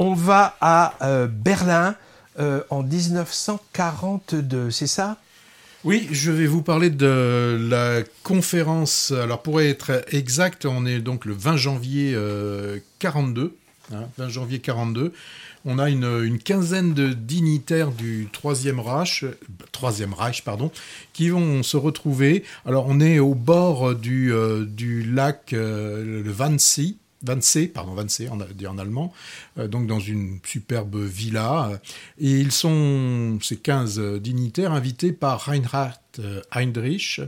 On va à euh, Berlin en 1942, c'est ça? Oui, je vais vous parler de la conférence. Alors pour être exact, on est donc le 20 janvier 42, 20 janvier 42 on a une, quinzaine de dignitaires du Troisième Reich, Troisième Reich pardon, qui vont se retrouver. Alors on est au bord du, euh, lac euh, le Wannsee, Wannsee, pardon, Wannsee en, en allemand, euh, donc dans une superbe villa. Et ils sont, ces 15 dignitaires, invités par Reinhard Heinrich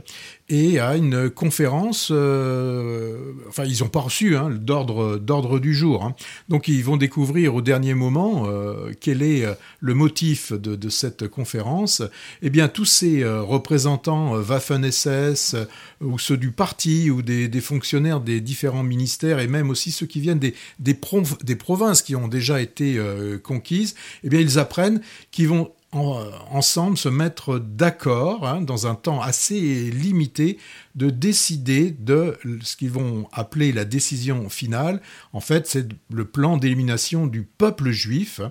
et à une conférence. Euh, enfin, ils n'ont pas reçu hein, d'ordre du jour. Hein. Donc, ils vont découvrir au dernier moment euh, quel est euh, le motif de, cette conférence. Eh bien, tous ces représentants Waffen-SS ou ceux du parti ou des, fonctionnaires des différents ministères et même aussi ceux qui viennent des, des provinces qui ont déjà été conquises, eh bien, ils apprennent qu'ils vont ensemble se mettre d'accord hein, dans un temps assez limité de décider de ce qu'ils vont appeler la décision finale. En fait, c'est le plan d'élimination du peuple juif.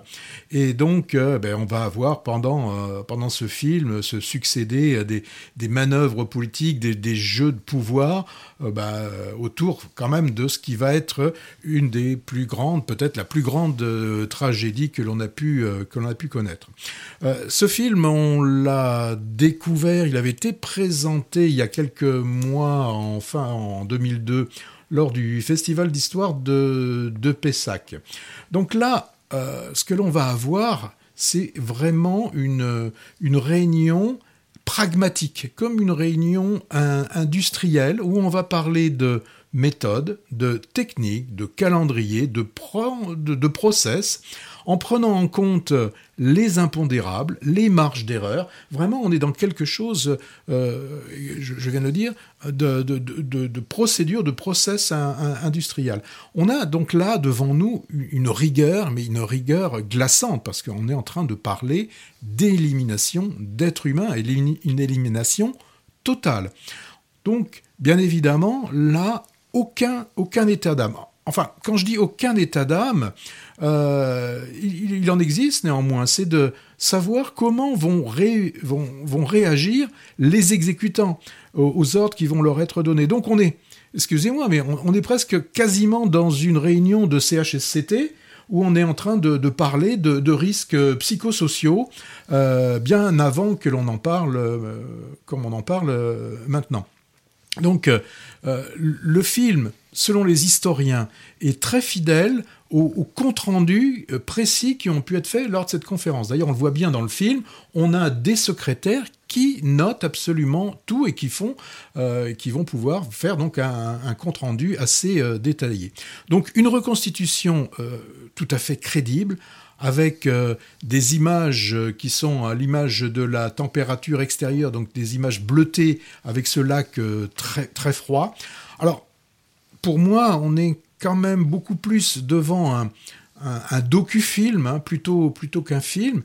Et donc, euh, ben, on va avoir pendant, euh, pendant ce film se succéder des, des manœuvres politiques, des, des, jeux de pouvoir euh, ben, autour quand même de ce qui va être une des plus grandes, peut-être la plus grande tragédie que l'on a, pu, que l'on a pu connaître. ce film, on l'a découvert, il avait été présenté il y a quelques moi, enfin en 2002, lors du Festival d'histoire de, de Pessac. Donc là, euh, ce que l'on va avoir, c'est vraiment une, une réunion pragmatique, comme une réunion industrielle où on va parler de méthode, de technique, de calendrier, de, de, de process, en prenant en compte les impondérables, les marges d'erreur. Vraiment, on est dans quelque chose, euh, je, viens de le dire, de, procédure, de process industriel. On a donc là devant nous une rigueur, mais une rigueur glaçante, parce qu'on est en train de parler d'élimination d'êtres humains une élimination totale. Donc, bien évidemment, là, aucun, aucun état d'âme. Enfin, quand je dis aucun état d'âme, euh, il, en existe néanmoins, c'est de savoir comment vont, réagir les exécutants aux, ordres qui vont leur être donnés. Donc on est, excusez-moi, mais on, est presque quasiment dans une réunion de CHSCT où on est en train de, parler de, risques psychosociaux euh, bien avant que l'on en parle euh, comme on en parle maintenant. Donc le film, selon les historiens, est très fidèle aux, comptes rendus euh, précis qui ont pu être faits lors de cette conférence. D'ailleurs, on le voit bien dans le film, on a des secrétaires qui notent absolument tout et qui euh, vont pouvoir faire donc un, compte rendu assez euh, détaillé. Donc une reconstitution tout à fait crédible avec des images qui sont à l'image de la température extérieure, donc des images bleutées avec ce lac très, très froid. Alors, pour moi, on est quand même beaucoup plus devant un, un, docu-film hein, plutôt, plutôt qu'un film.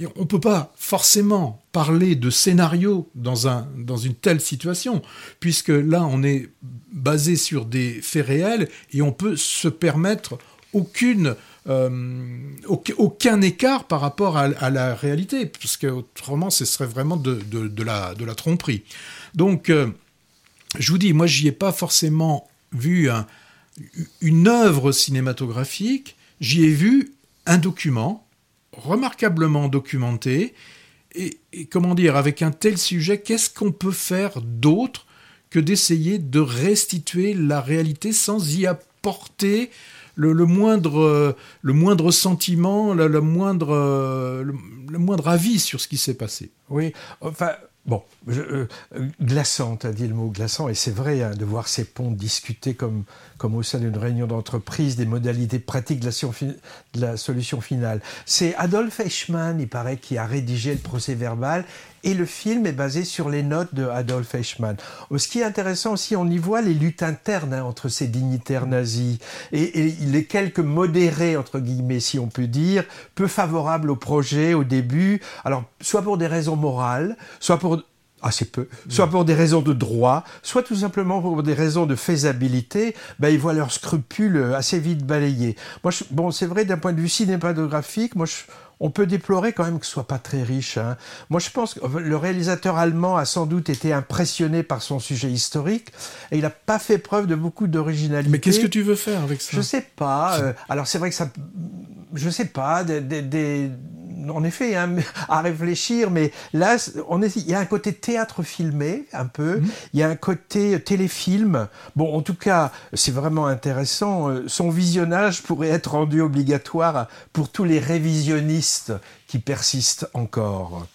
Et on ne peut pas forcément parler de scénario dans, un, dans une telle situation, puisque là, on est basé sur des faits réels et on peut se permettre aucune, euh, aucun écart par rapport à, la réalité, parce autrement, ce serait vraiment de, la, tromperie. Donc, euh, je vous dis, moi, j'y ai pas forcément vu un, une œuvre cinématographique, j'y ai vu un document remarquablement documenté. Et, comment dire, avec un tel sujet, qu'est-ce qu'on peut faire d'autre que d'essayer de restituer la réalité sans y apporter le, moindre, le moindre sentiment, le, moindre, le, moindre avis sur ce qui s'est passé. Oui, enfin, Bon, je, euh, glaçant, tu as dit le mot glaçant, et c'est vrai hein, de voir ces ponts discuter comme, comme au sein d'une réunion d'entreprise des modalités pratiques de la, solution finale. C'est Adolf Eichmann, il paraît, qui a rédigé le procès verbal, et le film est basé sur les notes de Adolf Eichmann. Ce qui est intéressant aussi, on y voit les luttes internes hein, entre ces dignitaires nazis, et, et les quelques modérés, entre guillemets, si on peut dire, peu favorables au projet au début, alors soit pour des raisons morales, soit pour assez peu, soit pour des raisons de droit, soit tout simplement pour des raisons de faisabilité, ben, ils voient leurs scrupules assez vite balayés. Moi, bon, c'est vrai, d'un point de vue cinématographique, moi, je, on peut déplorer quand même que ce soit pas très riche. Hein. Moi, je pense que le réalisateur allemand a sans doute été impressionné par son sujet historique et il n'a pas fait preuve de beaucoup d'originalité. Mais qu'est-ce que tu veux faire avec ça? Je sais pas. Euh, alors c'est vrai que ça, je sais pas, des, des, en effet, hein, à réfléchir, mais là, on est, il y a un côté théâtre filmé, un peu, mhm. il y a un côté téléfilm. Bon, en tout cas, c'est vraiment intéressant. Euh, son visionnage pourrait être rendu obligatoire pour tous les révisionnistes qui persistent encore.